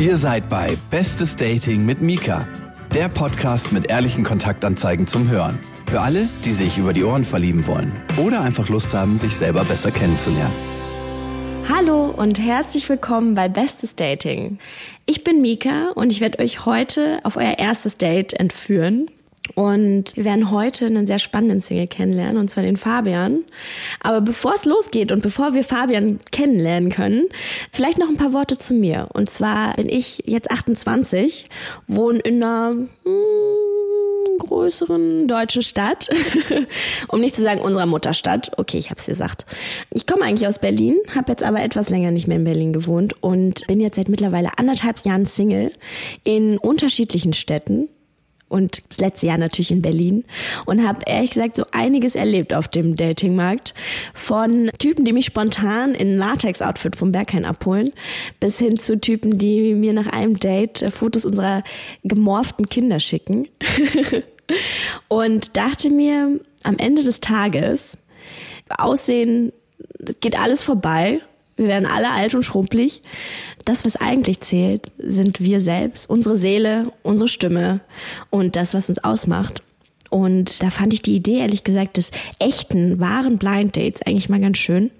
Ihr seid bei Bestes Dating mit Mika, der Podcast mit ehrlichen Kontaktanzeigen zum Hören. Für alle, die sich über die Ohren verlieben wollen oder einfach Lust haben, sich selber besser kennenzulernen. Hallo und herzlich willkommen bei Bestes Dating. Ich bin Mika und ich werde euch heute auf euer erstes Date entführen. Und wir werden heute einen sehr spannenden Single kennenlernen, und zwar den Fabian. Aber bevor es losgeht und bevor wir Fabian kennenlernen können, vielleicht noch ein paar Worte zu mir. Und zwar bin ich jetzt 28, wohne in einer hm, größeren deutschen Stadt, um nicht zu sagen unserer Mutterstadt. Okay, ich hab's gesagt. Ich komme eigentlich aus Berlin, habe jetzt aber etwas länger nicht mehr in Berlin gewohnt und bin jetzt seit mittlerweile anderthalb Jahren Single in unterschiedlichen Städten und das letzte Jahr natürlich in Berlin und habe ehrlich gesagt so einiges erlebt auf dem Datingmarkt. Von Typen, die mich spontan in Latex-Outfit vom Berghain abholen, bis hin zu Typen, die mir nach einem Date Fotos unserer gemorften Kinder schicken. und dachte mir am Ende des Tages, Aussehen, geht alles vorbei wir werden alle alt und schrumpelig. Das, was eigentlich zählt, sind wir selbst, unsere Seele, unsere Stimme und das, was uns ausmacht. Und da fand ich die Idee, ehrlich gesagt, des echten, wahren Blind Dates eigentlich mal ganz schön.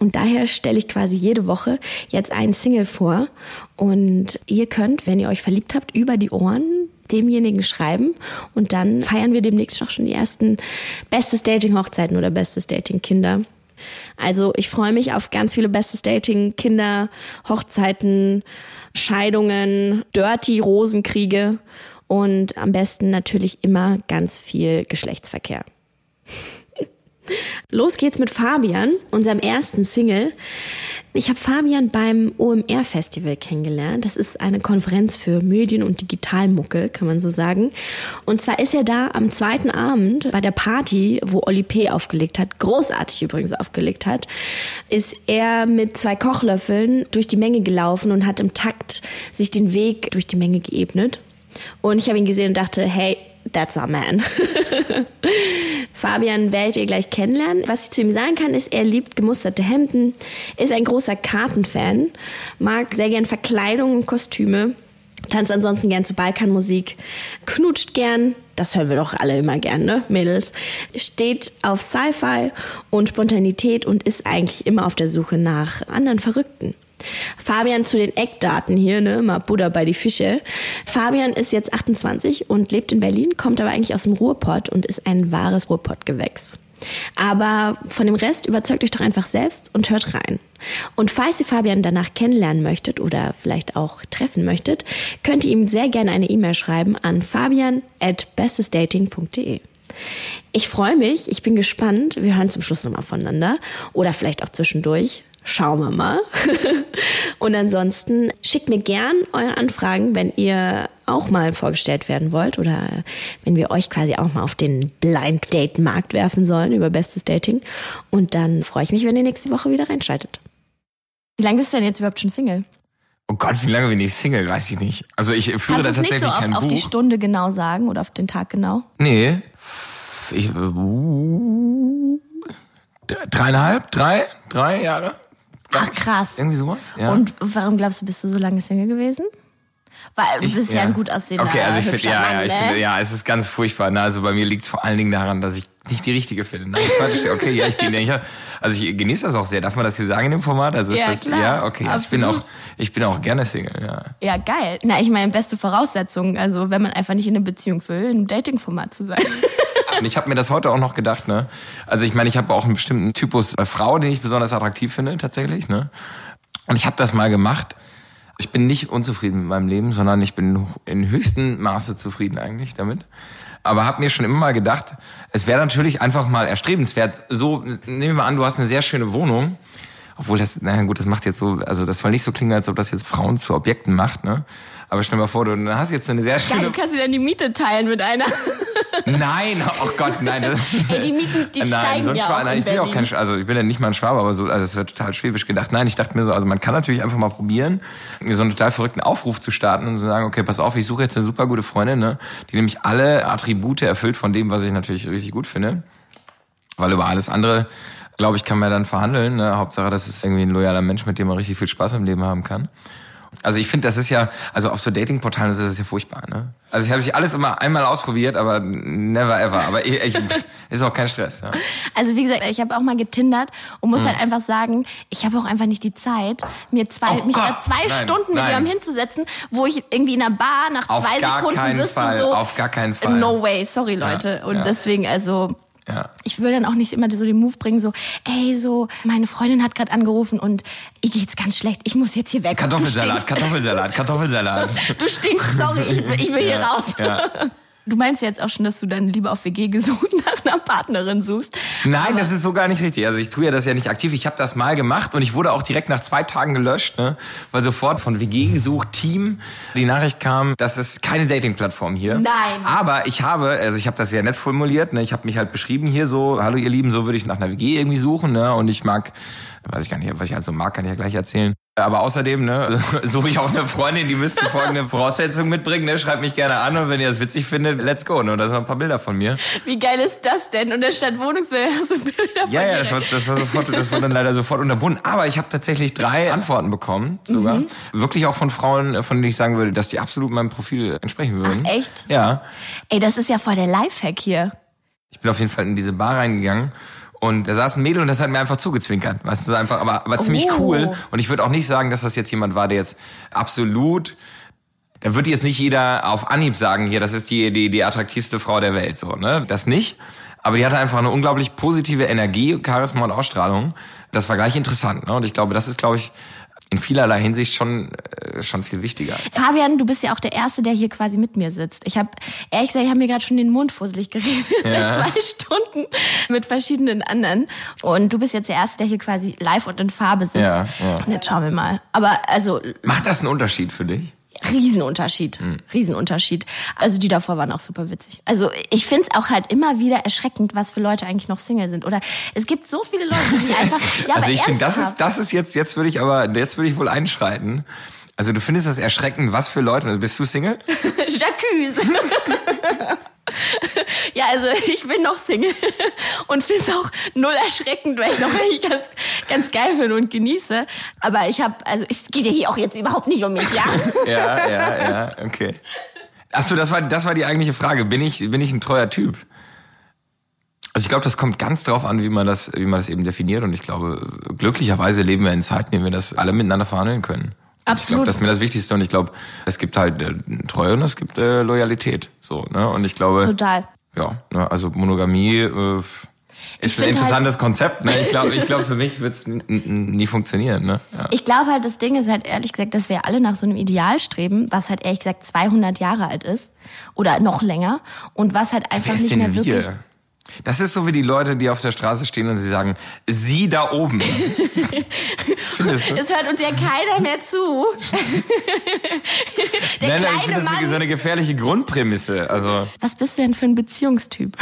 Und daher stelle ich quasi jede Woche jetzt einen Single vor. Und ihr könnt, wenn ihr euch verliebt habt, über die Ohren demjenigen schreiben. Und dann feiern wir demnächst auch schon die ersten Bestes Dating Hochzeiten oder Bestes Dating Kinder. Also ich freue mich auf ganz viele Bestes Dating, Kinder, Hochzeiten, Scheidungen, Dirty Rosenkriege und am besten natürlich immer ganz viel Geschlechtsverkehr. Los geht's mit Fabian, unserem ersten Single. Ich habe Fabian beim OMR Festival kennengelernt. Das ist eine Konferenz für Medien- und Digitalmuckel, kann man so sagen. Und zwar ist er da am zweiten Abend bei der Party, wo Oli P. aufgelegt hat, großartig übrigens aufgelegt hat, ist er mit zwei Kochlöffeln durch die Menge gelaufen und hat im Takt sich den Weg durch die Menge geebnet. Und ich habe ihn gesehen und dachte, hey, that's our man. Fabian werdet ihr gleich kennenlernen. Was ich zu ihm sagen kann, ist, er liebt gemusterte Hemden, ist ein großer Kartenfan, mag sehr gern Verkleidung und Kostüme, tanzt ansonsten gern zu Balkanmusik, knutscht gern, das hören wir doch alle immer gern, ne, Mädels, steht auf Sci-Fi und Spontanität und ist eigentlich immer auf der Suche nach anderen Verrückten. Fabian zu den Eckdaten hier, ne, mal Buddha bei die Fische. Fabian ist jetzt 28 und lebt in Berlin, kommt aber eigentlich aus dem Ruhrpott und ist ein wahres Ruhrpottgewächs. Aber von dem Rest überzeugt euch doch einfach selbst und hört rein. Und falls ihr Fabian danach kennenlernen möchtet oder vielleicht auch treffen möchtet, könnt ihr ihm sehr gerne eine E-Mail schreiben an fabian at bestesdating.de. Ich freue mich, ich bin gespannt. Wir hören zum Schluss nochmal voneinander oder vielleicht auch zwischendurch. Schauen wir mal. Und ansonsten schickt mir gern eure Anfragen, wenn ihr auch mal vorgestellt werden wollt oder wenn wir euch quasi auch mal auf den Blind Date Markt werfen sollen über bestes Dating. Und dann freue ich mich, wenn ihr nächste Woche wieder reinschaltet. Wie lange bist du denn jetzt überhaupt schon Single? Oh Gott, wie lange bin ich Single? Weiß ich nicht. Also ich führe Kannst es tatsächlich nicht so auf, kein auf Buch. die Stunde genau sagen oder auf den Tag genau? Nee. Ich, uh, dreieinhalb, drei, drei Jahre. Ach krass. Irgendwie sowas. Ja. Und warum glaubst du, bist du so lange Single gewesen? Weil du Ich- bist ja, ein gut aussehender Okay, also ich finde, hübscher ja, Mann, ja, ich ne? finde, ja, es ist ganz furchtbar. Ne? Also bei mir liegt es vor allen Dingen daran, dass ich nicht die richtige finde. Nein, Quatsch. Okay, ja, ich ich, hab- also ich genieße das auch sehr. Darf man das hier sagen in dem Format? Also ist Ja, das, klar. ja, okay. Also ich bin auch, ich bin auch gerne Single. Ja. Ja, geil. Na, ich meine, beste Voraussetzung, also wenn man einfach nicht in eine Beziehung will, in einem Dating-Format zu sein. Und ich habe mir das heute auch noch gedacht, ne? Also ich meine, ich habe auch einen bestimmten Typus äh, Frau, den ich besonders attraktiv finde, tatsächlich, ne? Und ich habe das mal gemacht. Ich bin nicht unzufrieden mit meinem Leben, sondern ich bin in höchstem Maße zufrieden eigentlich damit. Aber habe mir schon immer mal gedacht, es wäre natürlich einfach mal erstrebenswert. So, nehmen wir an, du hast eine sehr schöne Wohnung. Obwohl das, naja gut, das macht jetzt so, also das soll nicht so klingen, als ob das jetzt Frauen zu Objekten macht, ne? Aber stell dir mal vor, du hast jetzt eine sehr schöne Geil, kannst du dann die Miete teilen mit einer? Nein, oh Gott, nein. Das, Ey, die Mieten, die nein, steigen so ein ja Schwab, auch nein, in ich bin ja auch Berlin. kein, Sch- also ich bin ja nicht mal ein Schwabe, aber so, also es wird total schwäbisch gedacht. Nein, ich dachte mir so, also man kann natürlich einfach mal probieren, so einen total verrückten Aufruf zu starten und zu sagen, okay, pass auf, ich suche jetzt eine super gute Freundin, ne, die nämlich alle Attribute erfüllt von dem, was ich natürlich richtig gut finde. Weil über alles andere, glaube ich, kann man dann verhandeln. Ne? Hauptsache, das ist irgendwie ein loyaler Mensch, mit dem man richtig viel Spaß im Leben haben kann. Also ich finde, das ist ja, also auf so Datingportalen ist das ja furchtbar, ne? Also ich habe alles immer einmal ausprobiert, aber never ever. Aber ich, ich ist auch kein Stress. Ja. Also wie gesagt, ich habe auch mal getindert und muss mhm. halt einfach sagen, ich habe auch einfach nicht die Zeit, mir zwei, oh mich da zwei nein, Stunden mit jemandem hinzusetzen, wo ich irgendwie in einer Bar nach auf zwei Sekunden wüsste Fall, so. Auf gar keinen Fall. No way, sorry Leute. Ja, und ja. deswegen also ja. Ich will dann auch nicht immer so den Move bringen, so, ey, so, meine Freundin hat gerade angerufen und ihr geht's ganz schlecht. Ich muss jetzt hier weg. Kartoffelsalat, Kartoffelsalat, Kartoffelsalat. du stinkst, sorry, ich, ich will hier raus. Ja. Du meinst jetzt auch schon, dass du dann lieber auf WG gesucht nach einer Partnerin suchst. Nein, Aber das ist so gar nicht richtig. Also ich tue ja das ja nicht aktiv. Ich habe das mal gemacht und ich wurde auch direkt nach zwei Tagen gelöscht, ne? weil sofort von WG gesucht Team die Nachricht kam, das ist keine Dating-Plattform hier. Nein. Aber ich habe, also ich habe das sehr nett formuliert. Ne? Ich habe mich halt beschrieben hier so, hallo ihr Lieben, so würde ich nach einer WG irgendwie suchen. Ne? Und ich mag weiß ich gar nicht, was ich also mag, kann ich ja gleich erzählen. Aber außerdem, ne, suche ich auch eine Freundin, die müsste folgende Voraussetzungen mitbringen, ne, schreibt mich gerne an und wenn ihr das witzig findet, let's go, ne, und da sind noch ein paar Bilder von mir. Wie geil ist das denn? Und da stand Wohnungsbilder, hast du Bilder von Ja, ja, das war, das war sofort, das war dann leider sofort unterbunden. Aber ich habe tatsächlich drei Antworten bekommen, sogar. Mhm. Wirklich auch von Frauen, von denen ich sagen würde, dass die absolut meinem Profil entsprechen würden. Ach, echt? Ja. Ey, das ist ja voll der Lifehack hier. Ich bin auf jeden Fall in diese Bar reingegangen und da saß ein Mädel und das hat mir einfach zugezwinkert. Weißt du, einfach, aber, aber ziemlich oh. cool. Und ich würde auch nicht sagen, dass das jetzt jemand war, der jetzt absolut da wird jetzt nicht jeder auf Anhieb sagen, hier, das ist die, die, die attraktivste Frau der Welt, so, ne? Das nicht. Aber die hatte einfach eine unglaublich positive Energie, Charisma und Ausstrahlung. Das war gleich interessant, ne? Und ich glaube, das ist, glaube ich, in vielerlei Hinsicht schon äh, schon viel wichtiger. Fabian, du bist ja auch der Erste, der hier quasi mit mir sitzt. Ich habe ehrlich gesagt, ich habe mir gerade schon den Mund fusselig geredet ja. seit zwei Stunden mit verschiedenen anderen. Und du bist jetzt der Erste, der hier quasi live und in Farbe sitzt. Ja, ja. Und jetzt schauen wir mal. Aber also macht das einen Unterschied für dich? Riesenunterschied. Mhm. Riesenunterschied. Also die davor waren auch super witzig. Also ich find's auch halt immer wieder erschreckend, was für Leute eigentlich noch Single sind. Oder es gibt so viele Leute, die einfach. Ja, also ich finde, das ist, das ist jetzt, jetzt würde ich aber, jetzt würde ich wohl einschreiten. Also du findest das erschreckend, was für Leute? Also bist du Single? Jacques. ja, also ich bin noch Single und finde es auch null erschreckend, weil ich auch eigentlich ganz, ganz geil finde und genieße. Aber ich habe, also es geht ja hier auch jetzt überhaupt nicht um mich, ja? ja, ja, ja, okay. Achso, das war, das war die eigentliche Frage. Bin ich, bin ich ein treuer Typ? Also ich glaube, das kommt ganz drauf an, wie man das, wie man das eben definiert. Und ich glaube, glücklicherweise leben wir in Zeiten, in denen wir das alle miteinander verhandeln können. Absolut. Ich glaube, das ist mir das Wichtigste und ich glaube, es gibt halt äh, Treue und es gibt äh, Loyalität. So, ne? Und ich glaube. Total. Ja, ne, also Monogamie äh, ist ein halt interessantes halt Konzept. Ne? Ich glaube, ich glaub, für mich wird es nie funktionieren. Ne? Ja. Ich glaube halt, das Ding ist halt ehrlich gesagt, dass wir alle nach so einem Ideal streben, was halt ehrlich gesagt 200 Jahre alt ist oder noch länger und was halt einfach nicht mehr wir? wirklich. Das ist so wie die Leute, die auf der Straße stehen und sie sagen, sie da oben. Findest du? Es hört uns ja keiner mehr zu. der nein, nein, ich finde das eine, so eine gefährliche Grundprämisse. Also. Was bist du denn für ein Beziehungstyp?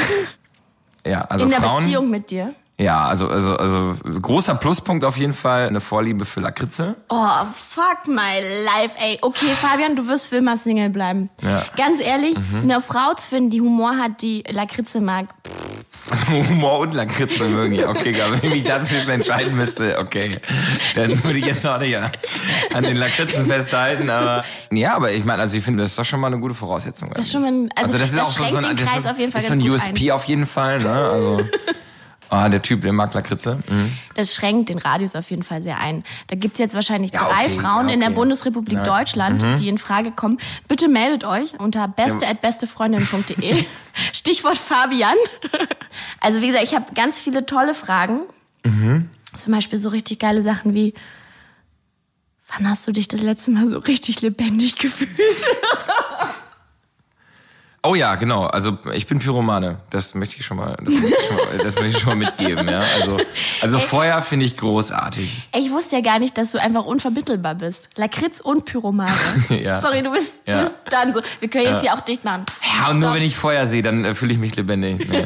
Ja, also In der Frauen, Beziehung mit dir? Ja, also, also, also großer Pluspunkt auf jeden Fall, eine Vorliebe für Lakritze. Oh, fuck my life, ey. Okay, Fabian, du wirst für immer Single bleiben. Ja. Ganz ehrlich, mhm. eine Frau zu finden, die Humor hat, die Lakritze mag. Also Humor und Lakritze mögen, ja. Okay, aber wenn ich dazwischen entscheiden müsste, okay. Dann würde ich jetzt auch nicht an den Lakritzen festhalten, aber. Ja, aber ich meine, also ich finde, das ist doch schon mal eine gute Voraussetzung. Das ist schon mal ein, also, also das, das ist auch so ein, das ist, ist so ein USP ein. auf jeden Fall, ne? Also. Ah, der Typ, der mag Lakritze. Mhm. Das schränkt den Radius auf jeden Fall sehr ein. Da gibt's jetzt wahrscheinlich ja, drei okay, Frauen ja, okay. in der Bundesrepublik ja. Deutschland, mhm. die in Frage kommen. Bitte meldet euch unter beste.bestefreundin.de. Stichwort Fabian. Also wie gesagt, ich habe ganz viele tolle Fragen. Mhm. Zum Beispiel so richtig geile Sachen wie, wann hast du dich das letzte Mal so richtig lebendig gefühlt? Oh ja, genau. Also ich bin Pyromane. Das möchte ich schon mal, das möchte ich schon mal, das möchte ich schon mal mitgeben. Ja? Also, also Feuer finde ich großartig. Ich wusste ja gar nicht, dass du einfach unvermittelbar bist. Lakritz und Pyromane. ja. Sorry, du bist, ja. du bist dann so. Wir können jetzt ja. hier auch dicht machen. Ja, und nur wenn ich Feuer sehe, dann äh, fühle ich mich lebendig. Nee.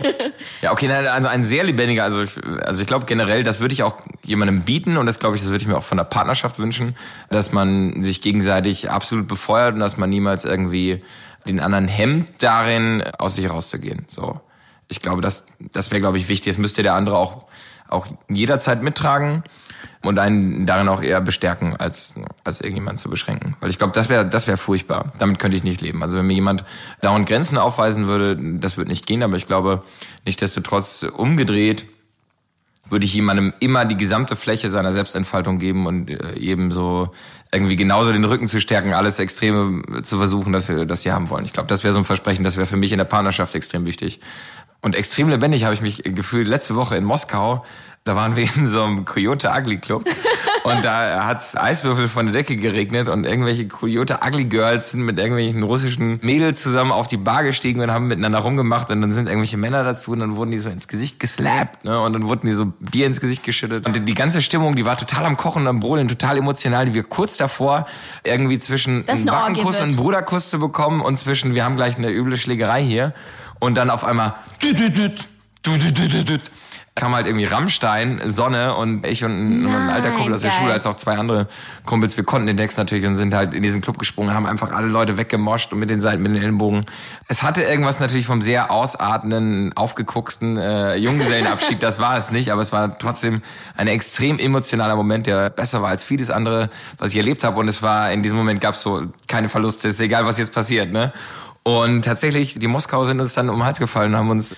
ja, okay, also ein sehr lebendiger. Also, also ich glaube generell, das würde ich auch jemandem bieten und das glaube ich, das würde ich mir auch von der Partnerschaft wünschen, dass man sich gegenseitig absolut befeuert und dass man niemals irgendwie den anderen hemmt darin, aus sich rauszugehen. So. Ich glaube, das, das wäre, glaube ich, wichtig. Es müsste der andere auch auch jederzeit mittragen und einen darin auch eher bestärken, als, als irgendjemand zu beschränken. Weil ich glaube, das wäre das wäre furchtbar. Damit könnte ich nicht leben. Also wenn mir jemand dauernd Grenzen aufweisen würde, das würde nicht gehen, aber ich glaube, nichtsdestotrotz umgedreht würde ich jemandem immer die gesamte Fläche seiner Selbstentfaltung geben und äh, so irgendwie genauso den Rücken zu stärken, alles Extreme zu versuchen, dass wir das hier haben wollen. Ich glaube, das wäre so ein Versprechen, das wäre für mich in der Partnerschaft extrem wichtig. Und extrem lebendig habe ich mich gefühlt letzte Woche in Moskau. Da waren wir in so einem Coyote Ugly Club und da hat's Eiswürfel von der Decke geregnet und irgendwelche Coyote Ugly Girls sind mit irgendwelchen russischen Mädels zusammen auf die Bar gestiegen und haben miteinander rumgemacht und dann sind irgendwelche Männer dazu und dann wurden die so ins Gesicht geslappt ne? und dann wurden die so Bier ins Gesicht geschüttet. Und die ganze Stimmung, die war total am Kochen, am Brodeln, total emotional, die wir kurz davor irgendwie zwischen Dass einem eine Orgie Backenkuss und einem Bruderkuss zu bekommen und zwischen wir haben gleich eine üble Schlägerei hier und dann auf einmal kam halt irgendwie Rammstein, Sonne und ich und ein, und ein alter Nein, Kumpel aus der geil. Schule, als auch zwei andere Kumpels, wir konnten den Text natürlich und sind halt in diesen Club gesprungen, haben einfach alle Leute weggemoscht und mit den Seiten, mit den Ellenbogen. Es hatte irgendwas natürlich vom sehr ausartenden, aufgegucksten äh, Junggesellenabschied, das war es nicht, aber es war trotzdem ein extrem emotionaler Moment, der besser war als vieles andere, was ich erlebt habe und es war, in diesem Moment gab es so keine Verluste, ist egal, was jetzt passiert, ne? Und tatsächlich, die Moskau sind uns dann um den Hals gefallen und haben uns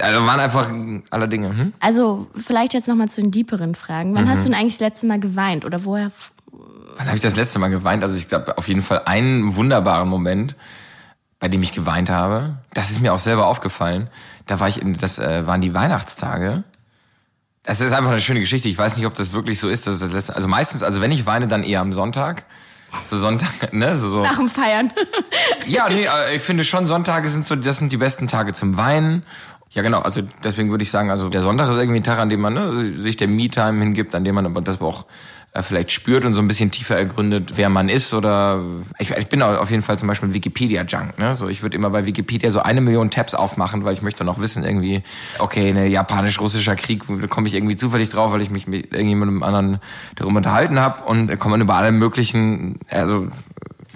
also waren einfach aller Dinge. Hm? Also vielleicht jetzt nochmal zu den deeperen Fragen. Wann Mhm. hast du denn eigentlich das letzte Mal geweint oder woher? Wann habe ich das letzte Mal geweint? Also ich glaube auf jeden Fall einen wunderbaren Moment, bei dem ich geweint habe. Das ist mir auch selber aufgefallen. Da war ich in, das äh, waren die Weihnachtstage. Es ist einfach eine schöne Geschichte. Ich weiß nicht, ob das wirklich so ist. Dass das letzte, also meistens, also wenn ich weine, dann eher am Sonntag. So Sonntag, ne? So, so. Nach dem Feiern. Ja, nee, äh, ich finde schon, Sonntage sind so, das sind die besten Tage zum Weinen. Ja, genau, also deswegen würde ich sagen, also der Sonntag ist irgendwie ein Tag, an dem man ne, sich der Me-Time hingibt, an dem man aber das auch äh, vielleicht spürt und so ein bisschen tiefer ergründet, wer man ist oder ich, ich bin auf jeden Fall zum Beispiel Wikipedia-Junk, ne? So, ich würde immer bei Wikipedia so eine Million Tabs aufmachen, weil ich möchte noch wissen irgendwie, okay, ne japanisch-russischer Krieg, da komme ich irgendwie zufällig drauf, weil ich mich mit irgendjemandem anderen darüber unterhalten habe und da kommt über alle möglichen, also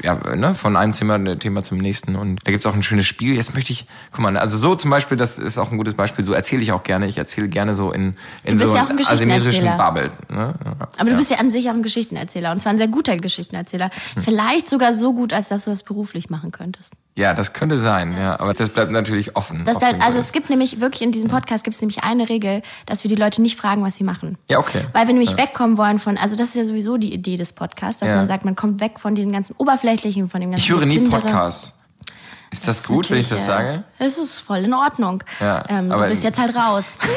ja, ne, von einem Thema, Thema zum nächsten. Und da gibt's auch ein schönes Spiel. Jetzt möchte ich, guck mal, also so zum Beispiel, das ist auch ein gutes Beispiel, so erzähle ich auch gerne. Ich erzähle gerne so in, in so ja asymmetrischen. Bubbles. Ne? Ja. Aber du bist ja an sich auch ein Geschichtenerzähler und zwar ein sehr guter Geschichtenerzähler. Hm. Vielleicht sogar so gut, als dass du das beruflich machen könntest. ja, das könnte sein, ja. Aber das bleibt natürlich offen. Das bleibt, also es gibt nämlich wirklich in diesem Podcast gibt es nämlich eine Regel, dass wir die Leute nicht fragen, was sie machen. Ja, okay. Weil wir nämlich wegkommen wollen von, also das ist ja sowieso die Idee des Podcasts, dass man sagt, man kommt weg von den ganzen oberflächlichen, von dem ganzen ich höre nie Getindere. Podcasts. Ist das, gut, wenn ich das sage? Das ist voll in Ordnung. Ja, ähm, du aber- bist jetzt halt raus.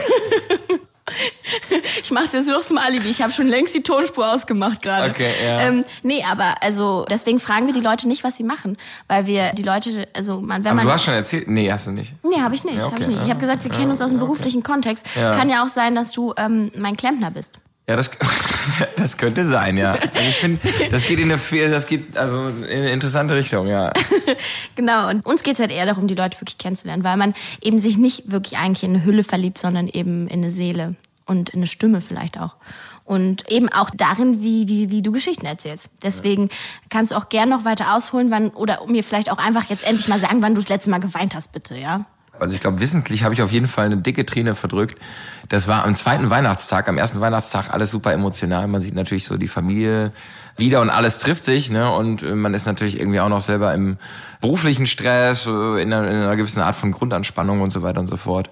ich mach's jetzt nur zum Alibi. Ich habe schon längst die Tonspur ausgemacht gerade. Okay, ja. Ähm, nee, aber also deswegen fragen wir die Leute nicht, was sie machen, weil wir die Leute, also man, wenn Aber man du hast schon erzählt? Nee, hast du nicht. Nee, habe ich nicht. Ja, hab okay, ich nicht. Ich ja. habe gesagt, wir kennen uns aus dem beruflichen Kontext. Ja. Kann ja auch sein, dass du ähm, mein Klempner bist. Ja, das, das könnte sein, ja. Also ich finde, das geht in eine, das geht also in eine interessante Richtung, ja. Genau. Und uns geht's halt eher darum, die Leute wirklich kennenzulernen, weil man eben sich nicht wirklich eigentlich in eine Hülle verliebt, sondern eben in eine Seele und in eine Stimme vielleicht auch. Und eben auch darin, wie, wie, wie du Geschichten erzählst. Deswegen kannst du auch gern noch weiter ausholen, wann, oder mir vielleicht auch einfach jetzt endlich mal sagen, wann du das letzte Mal geweint hast, bitte, ja? Also ich glaube, wissentlich habe ich auf jeden Fall eine dicke Träne verdrückt. Das war am zweiten Weihnachtstag, am ersten Weihnachtstag alles super emotional. Man sieht natürlich so die Familie wieder und alles trifft sich, ne? Und äh, man ist natürlich irgendwie auch noch selber im beruflichen Stress, äh, in einer, in einer gewissen Art von Grundanspannung und so weiter und so fort.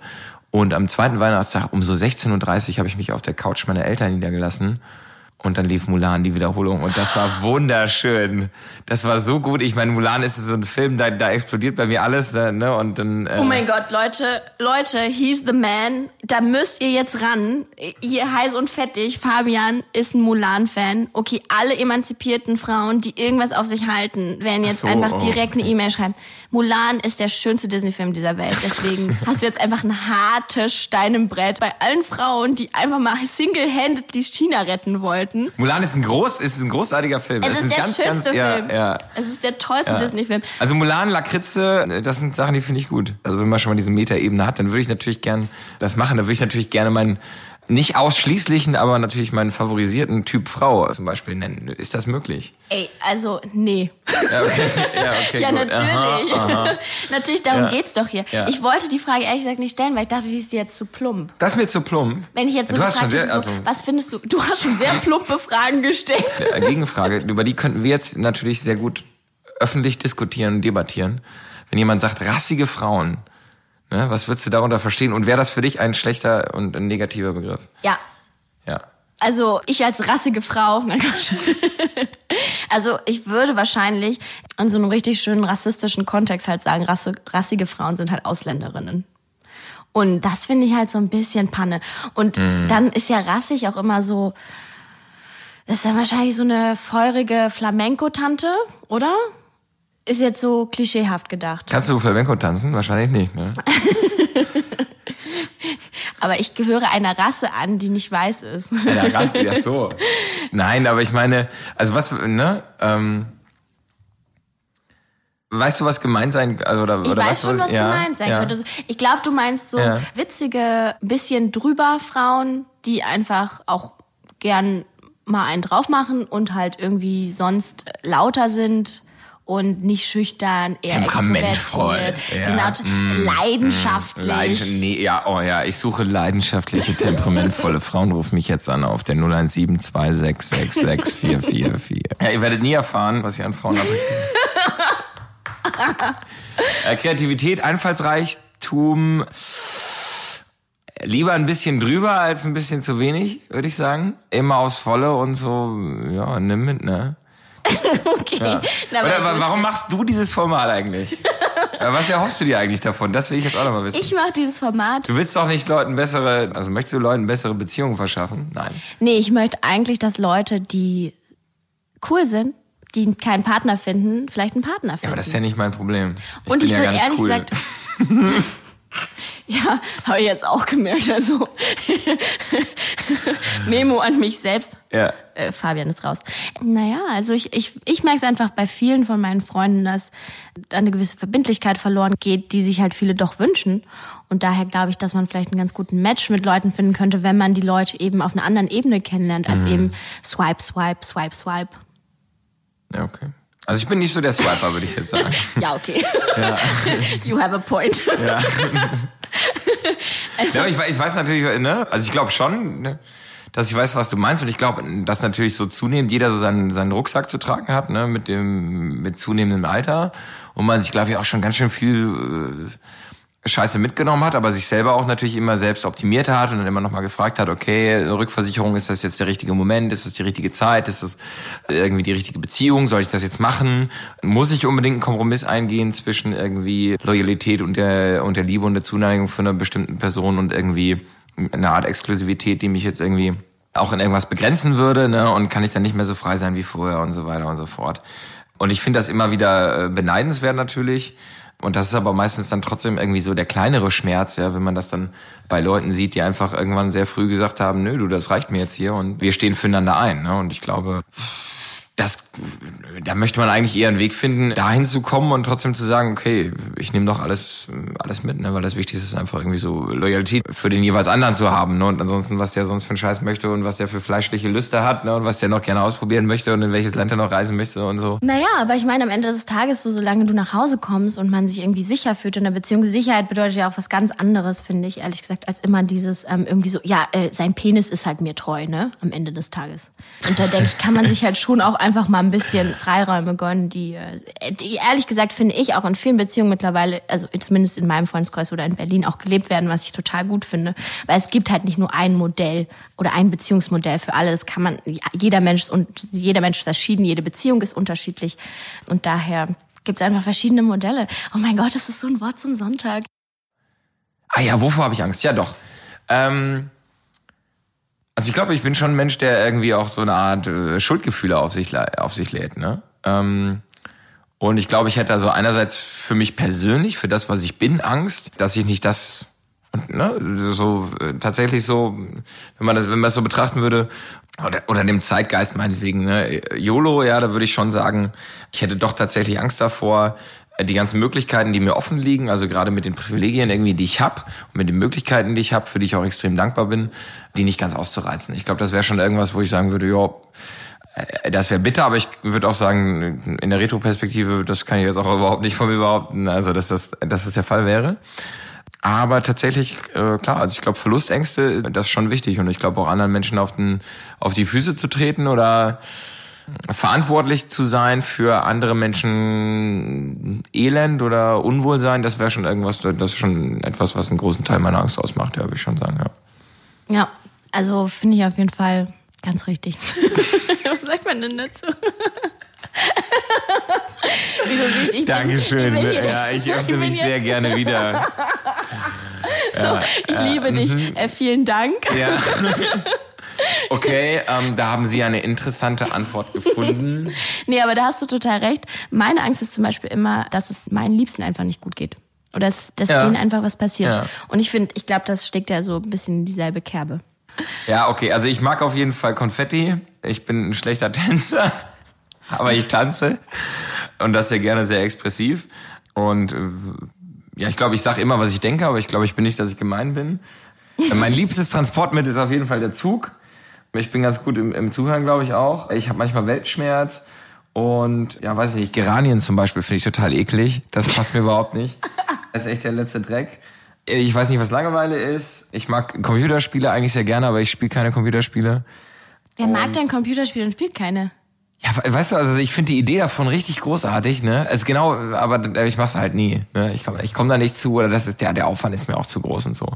Und am zweiten Weihnachtstag um so 16.30 Uhr habe ich mich auf der Couch meiner Eltern niedergelassen. Und dann lief Mulan, die Wiederholung. Und das war wunderschön. Das war so gut. Ich meine, Mulan ist so ein Film, da, da explodiert bei mir alles. äh, Ne? Und dann, äh, Oh mein Gott, Leute, Leute, he's the man. Da müsst ihr jetzt ran. Hier heiß und fettig. Fabian ist ein Mulan-Fan. Okay, alle emanzipierten Frauen, die irgendwas auf sich halten, werden jetzt so, einfach oh, direkt eine E-Mail schreiben. Mulan ist der schönste Disney-Film dieser Welt. Deswegen hast du jetzt einfach ein hartes Stein im Brett bei allen Frauen, die einfach mal single-handed die China retten wollten. Mulan ist ein groß, ist ein großartiger Film. Es ist ein der ganz, schönste ganz, ja, Film. Ja, Es ist der tollste Disney-Film. Also Mulan, Lakritze, das sind Sachen, die finde ich gut. Also wenn man schon mal diese Metaebene hat, dann würde ich natürlich gern das machen. Da würde ich natürlich gerne meinen nicht ausschließlichen, aber natürlich meinen favorisierten Typ Frau zum Beispiel nennen. Ist das möglich? Ey, also, nee. Ja, okay, ja, okay, Ja, natürlich. Aha, aha. natürlich, darum Ja. geht's doch hier. Ja. Ich wollte die Frage ehrlich gesagt nicht stellen, weil ich dachte, die ist dir jetzt zu plump. Das ist mir zu plump. Wenn ich jetzt so du gefragt sehr, hätte, so, also, was findest du? Du hast schon sehr plumpe Fragen gestellt. Gegenfrage, über die könnten wir jetzt natürlich sehr gut öffentlich diskutieren und debattieren. Wenn jemand sagt, rassige Frauen, ne, was würdest du darunter verstehen? Und wäre das für dich ein schlechter und ein negativer Begriff? Ja, Ja. Also ich als rassige Frau, mein Gott. Also ich würde wahrscheinlich in so einem richtig schönen rassistischen Kontext halt sagen, Rasse, rassige Frauen sind halt Ausländerinnen. Und das finde ich halt so ein bisschen Panne. Und dann ist ja rassig auch immer so, das ist ja wahrscheinlich so eine feurige Flamenco-Tante, oder? Ist jetzt so klischeehaft gedacht. Kannst du Flamenco tanzen? Wahrscheinlich nicht, ne? Aber ich gehöre einer Rasse an, die nicht weiß ist. Ja, Rasse, ja so. Nein, aber ich meine, also was, ne? Ähm, weißt du, was gemeint sein, also, oder, Ich oder weiß weißt du, schon, was ja, gemeint sein ja. könnte. Ich glaube, du meinst so Ja. witzige, bisschen drüber Frauen, die einfach auch gern mal einen drauf machen und halt irgendwie sonst lauter sind und nicht schüchtern, eher Temperamentvoll, ja. genau, leidenschaftlich. Leidenschaft, nee, ja, oh ja, ich suche leidenschaftliche, temperamentvolle Frauen. Ruf mich jetzt an auf der 0172666444. Ja, ihr werdet nie erfahren, was ihr an Frauen attraktiv äh, Kreativität, Einfallsreichtum, lieber ein bisschen drüber als ein bisschen zu wenig, würde ich sagen. Immer aufs Volle und so, ja, nimm mit, ne? Okay. Ja. Na, Oder, warum machst du dieses Format eigentlich? Was erhoffst du dir eigentlich davon? Das will ich jetzt auch noch mal wissen. Ich mache dieses Format. Du willst doch nicht Leuten bessere, also möchtest du Leuten bessere Beziehungen verschaffen? Nein. Nee, ich möchte eigentlich, dass Leute, die cool sind, die keinen Partner finden, vielleicht einen Partner finden. Ja, aber das ist ja nicht mein Problem. Ich Und ich ja will ehrlich cool. gesagt. ja, habe ich jetzt auch gemerkt. Also Memo an mich selbst. Ja. Äh, Fabian ist raus. Naja, also ich, ich, ich merke es einfach bei vielen von meinen Freunden, dass da eine gewisse Verbindlichkeit verloren geht, die sich halt viele doch wünschen. Und daher glaube ich, dass man vielleicht einen ganz guten Match mit Leuten finden könnte, wenn man die Leute eben auf einer anderen Ebene kennenlernt, als eben Swipe, Swipe, Swipe, Swipe. Ja, okay. Also ich bin nicht so der Swiper, würde ich jetzt sagen. Ja, okay. you have a point. Ja. Also, ja, ich, weiß- ich weiß natürlich, ne? Also ich glaube schon, ne? dass ich weiß, was du meinst. Und ich glaube, dass natürlich so zunehmend jeder so seinen, seinen Rucksack zu tragen hat, ne? Mit dem, mit zunehmendem Alter. Und man sich, glaube ich, auch schon ganz schön viel äh, Scheiße mitgenommen hat, aber sich selber auch natürlich immer selbst optimiert hat und dann immer nochmal gefragt hat, okay, Rückversicherung, ist das jetzt der richtige Moment? Ist das die richtige Zeit? Ist das irgendwie die richtige Beziehung? Soll ich das jetzt machen? Muss ich unbedingt einen Kompromiss eingehen zwischen irgendwie Loyalität und der, und der Liebe und der Zuneigung für eine bestimmten Person und irgendwie eine Art Exklusivität, die mich jetzt irgendwie auch in irgendwas begrenzen würde, ne? Und kann ich dann nicht mehr so frei sein wie vorher und so weiter und so fort. Und ich finde das immer wieder äh, beneidenswert natürlich. Und das ist aber meistens dann trotzdem irgendwie so der kleinere Schmerz, ja, wenn man das dann bei Leuten sieht, die einfach irgendwann sehr früh gesagt haben, nö, du, das reicht mir jetzt hier und wir stehen füreinander ein. Ne? Und ich glaube, das, da möchte man eigentlich eher einen Weg finden, dahin zu kommen und trotzdem zu sagen, okay, ich nehme doch alles, alles mit, ne? weil das Wichtigste ist einfach irgendwie so Loyalität für den jeweils anderen zu haben. Ne? Und ansonsten, was der sonst für einen Scheiß möchte und was der für fleischliche Lüste hat ne? und was der noch gerne ausprobieren möchte und in welches Land er noch reisen möchte und so. Naja, aber ich meine, am Ende des Tages, so solange du nach Hause kommst und man sich irgendwie sicher fühlt in der Beziehung, Sicherheit bedeutet ja auch was ganz anderes, finde ich, ehrlich gesagt, als immer dieses ähm, irgendwie so, ja, äh, sein Penis ist halt mir treu, ne, am Ende des Tages. Und da denke ich, kann man sich halt schon auch einfach mal ein bisschen Freiräume gönnen, die, äh, die ehrlich gesagt finde ich auch in vielen Beziehungen mittlerweile, also zumindest in meinem Freundeskreis oder in Berlin auch gelebt werden, was ich total gut finde. Weil es gibt halt nicht nur ein Modell oder ein Beziehungsmodell für alle. Das kann man, jeder Mensch und jeder Mensch ist verschieden, jede Beziehung ist unterschiedlich. Und daher gibt es einfach verschiedene Modelle. Oh mein Gott, das ist so ein Wort zum Sonntag. Ah ja, wovor habe ich Angst? Ja, doch. Ähm, also ich glaube, ich bin schon ein Mensch, der irgendwie auch so eine Art äh, Schuldgefühle auf sich, auf sich lädt. Ne? Ähm, und ich glaube, ich hätte also einerseits für mich persönlich, für das, was ich bin, Angst, dass ich nicht das, ne, so äh, tatsächlich so, wenn man das, wenn man das so betrachten würde, oder, oder dem Zeitgeist meinetwegen, ne, YOLO, ja, da würde ich schon sagen, ich hätte doch tatsächlich Angst davor, die ganzen Möglichkeiten, die mir offen liegen, also gerade mit den Privilegien irgendwie, die ich habe und mit den Möglichkeiten, die ich habe, für die ich auch extrem dankbar bin, die nicht ganz auszureizen. Ich glaube, das wäre schon irgendwas, wo ich sagen würde, ja, äh, das wäre bitter, aber ich würde auch sagen, in der Retro-Perspektive, das kann ich jetzt auch überhaupt nicht von mir behaupten, also dass das, dass das der Fall wäre. Aber tatsächlich, äh, klar, also ich glaube, Verlustängste, das ist schon wichtig. Und ich glaube auch anderen Menschen auf, den, auf die Füße zu treten oder verantwortlich zu sein für andere Menschen Elend oder Unwohlsein, das wäre schon irgendwas, das ist schon etwas, was einen großen Teil meiner Angst ausmacht, ja, würde ich schon sagen, ja. Ja, also finde ich auf jeden Fall ganz richtig. was sagt man denn dazu? Wie du siehst, ich Dankeschön. Bin, ich bin ja, ich öffne ich mich sehr gerne wieder. Ja, ich äh, liebe dich. Mhm. Äh, vielen Dank. Ja. Okay, ähm, da haben Sie eine interessante Antwort gefunden. nee, aber da hast du total recht. Meine Angst ist zum Beispiel immer, dass es meinen Liebsten einfach nicht gut geht. Oder dass, dass ja. denen einfach was passiert. Ja. Und ich finde, ich glaube, das steckt ja so ein bisschen in dieselbe Kerbe. Ja, okay. Also ich mag auf jeden Fall Konfetti. Ich bin ein schlechter Tänzer, aber ich tanze. Und das sehr gerne sehr expressiv. Und äh, ja, ich glaube, ich sage immer, was ich denke, aber ich glaube, ich bin nicht, dass ich gemein bin. mein liebstes Transportmittel ist auf jeden Fall der Zug. Ich bin ganz gut im, im Zuhören, glaube ich auch. Ich habe manchmal Weltschmerz und ja, weiß ich nicht, Geranien zum Beispiel finde ich total eklig. Das passt mir überhaupt nicht. Das ist echt der letzte Dreck. Ich weiß nicht, was Langeweile ist. Ich mag Computerspiele eigentlich sehr gerne, aber ich spiele keine Computerspiele. Wer und mag denn Computerspiele und spielt keine? Ja, weißt du, also ich finde die Idee davon richtig großartig, ne? Also genau, aber ich mach's halt nie. Ne? Ich komme ich komm da nicht zu oder das ist der, der Aufwand ist mir auch zu groß und so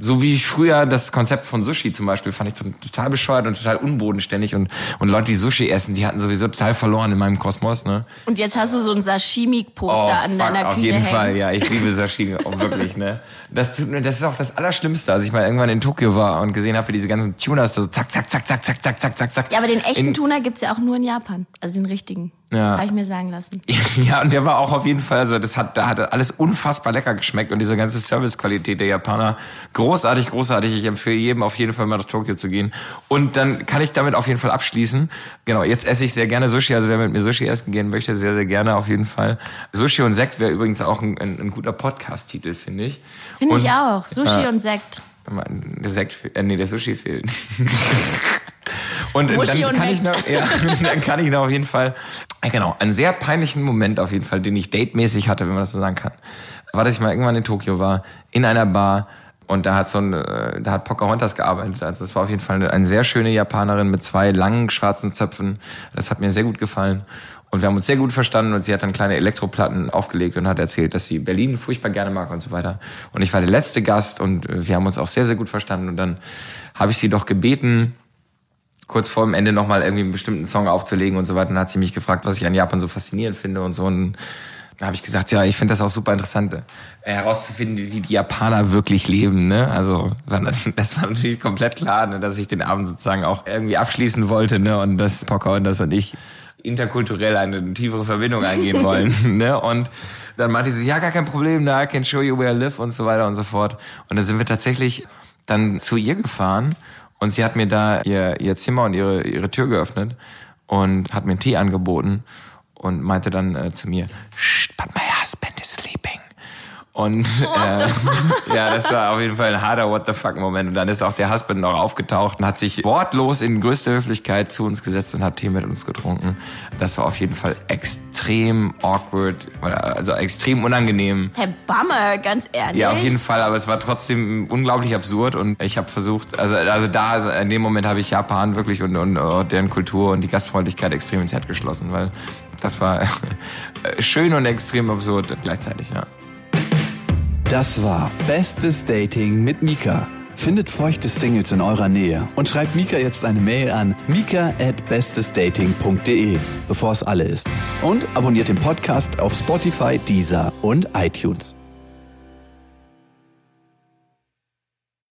so wie früher das Konzept von Sushi zum Beispiel fand ich total bescheuert und total unbodenständig und, und Leute, die Sushi essen, die hatten sowieso total verloren in meinem Kosmos, ne? Und jetzt hast du so ein Sashimi-Poster oh, an deiner fuck, Küche Auf jeden hängen. Fall, ja, ich liebe Sashimi, auch wirklich, ne? Das, das ist auch das Allerschlimmste, als ich mal irgendwann in Tokio war und gesehen habe, wie diese ganzen Tunas da so zack, zack, zack, zack, zack, zack, zack, zack, zack. Ja, aber den echten in, Tuna gibt's ja auch nur in Japan, also den richtigen. Ja. Habe ich mir sagen lassen. Ja, und der war auch auf jeden Fall, also das hat, da hat alles unfassbar lecker geschmeckt und diese ganze Servicequalität der Japaner großartig, großartig. Ich empfehle jedem auf jeden Fall mal nach Tokio zu gehen. Und dann kann ich damit auf jeden Fall abschließen. Genau, jetzt esse ich sehr gerne Sushi, also wer mit mir Sushi essen gehen möchte, sehr, sehr gerne auf jeden Fall. Sushi und Sekt wäre übrigens auch ein, ein, ein guter Podcast-Titel, finde ich. Finde ich auch. Sushi äh, und Sekt. Der Sekt, äh, nee, der Sushi fehlt. und Muschi dann kann ich noch, ja, dann kann ich noch auf jeden Fall Genau, einen sehr peinlichen Moment auf jeden Fall, den ich datemäßig hatte, wenn man das so sagen kann, war, dass ich mal irgendwann in Tokio war, in einer Bar und da hat so ein, äh, da hat Pocahontas gearbeitet. Also das war auf jeden Fall eine, eine sehr schöne Japanerin mit zwei langen schwarzen Zöpfen. Das hat mir sehr gut gefallen. Und wir haben uns sehr gut verstanden und sie hat dann kleine Elektroplatten aufgelegt und hat erzählt, dass sie Berlin furchtbar gerne mag und so weiter. Und ich war der letzte Gast und wir haben uns auch sehr, sehr gut verstanden. Und dann habe ich sie doch gebeten, kurz vor dem Ende nochmal irgendwie einen bestimmten Song aufzulegen und so weiter. Und dann hat sie mich gefragt, was ich an Japan so faszinierend finde und so. Und da habe ich gesagt, ja, ich finde das auch super interessant, äh, herauszufinden, wie die Japaner wirklich leben. Ne? Also das war natürlich komplett klar, ne, dass ich den Abend sozusagen auch irgendwie abschließen wollte ne? und dass Pocahontas und ich interkulturell eine tiefere Verbindung eingehen wollen. ne? Und dann meinte sie, ja, gar kein Problem, da I can show you where I live und so weiter und so fort. Und dann sind wir tatsächlich dann zu ihr gefahren und sie hat mir da ihr, ihr Zimmer und ihre, ihre Tür geöffnet und hat mir einen Tee angeboten und meinte dann äh, zu mir, but my husband is sleeping. Und äh, ja, das war auf jeden Fall ein harter What the fuck Moment. Und dann ist auch der Husband noch aufgetaucht und hat sich wortlos in größter Höflichkeit zu uns gesetzt und hat Tee mit uns getrunken. Das war auf jeden Fall extrem awkward, also extrem unangenehm. Herr Bummer, ganz ehrlich. Ja, auf jeden Fall, aber es war trotzdem unglaublich absurd und ich habe versucht, also also da, also in dem Moment habe ich Japan wirklich und, und, und deren Kultur und die Gastfreundlichkeit extrem ins Herz geschlossen, weil das war schön und extrem absurd gleichzeitig, ja. Das war Bestes Dating mit Mika. Findet feuchte Singles in eurer Nähe und schreibt Mika jetzt eine Mail an mika at bestesdating.de, bevor es alle ist. Und abonniert den Podcast auf Spotify, Deezer und iTunes.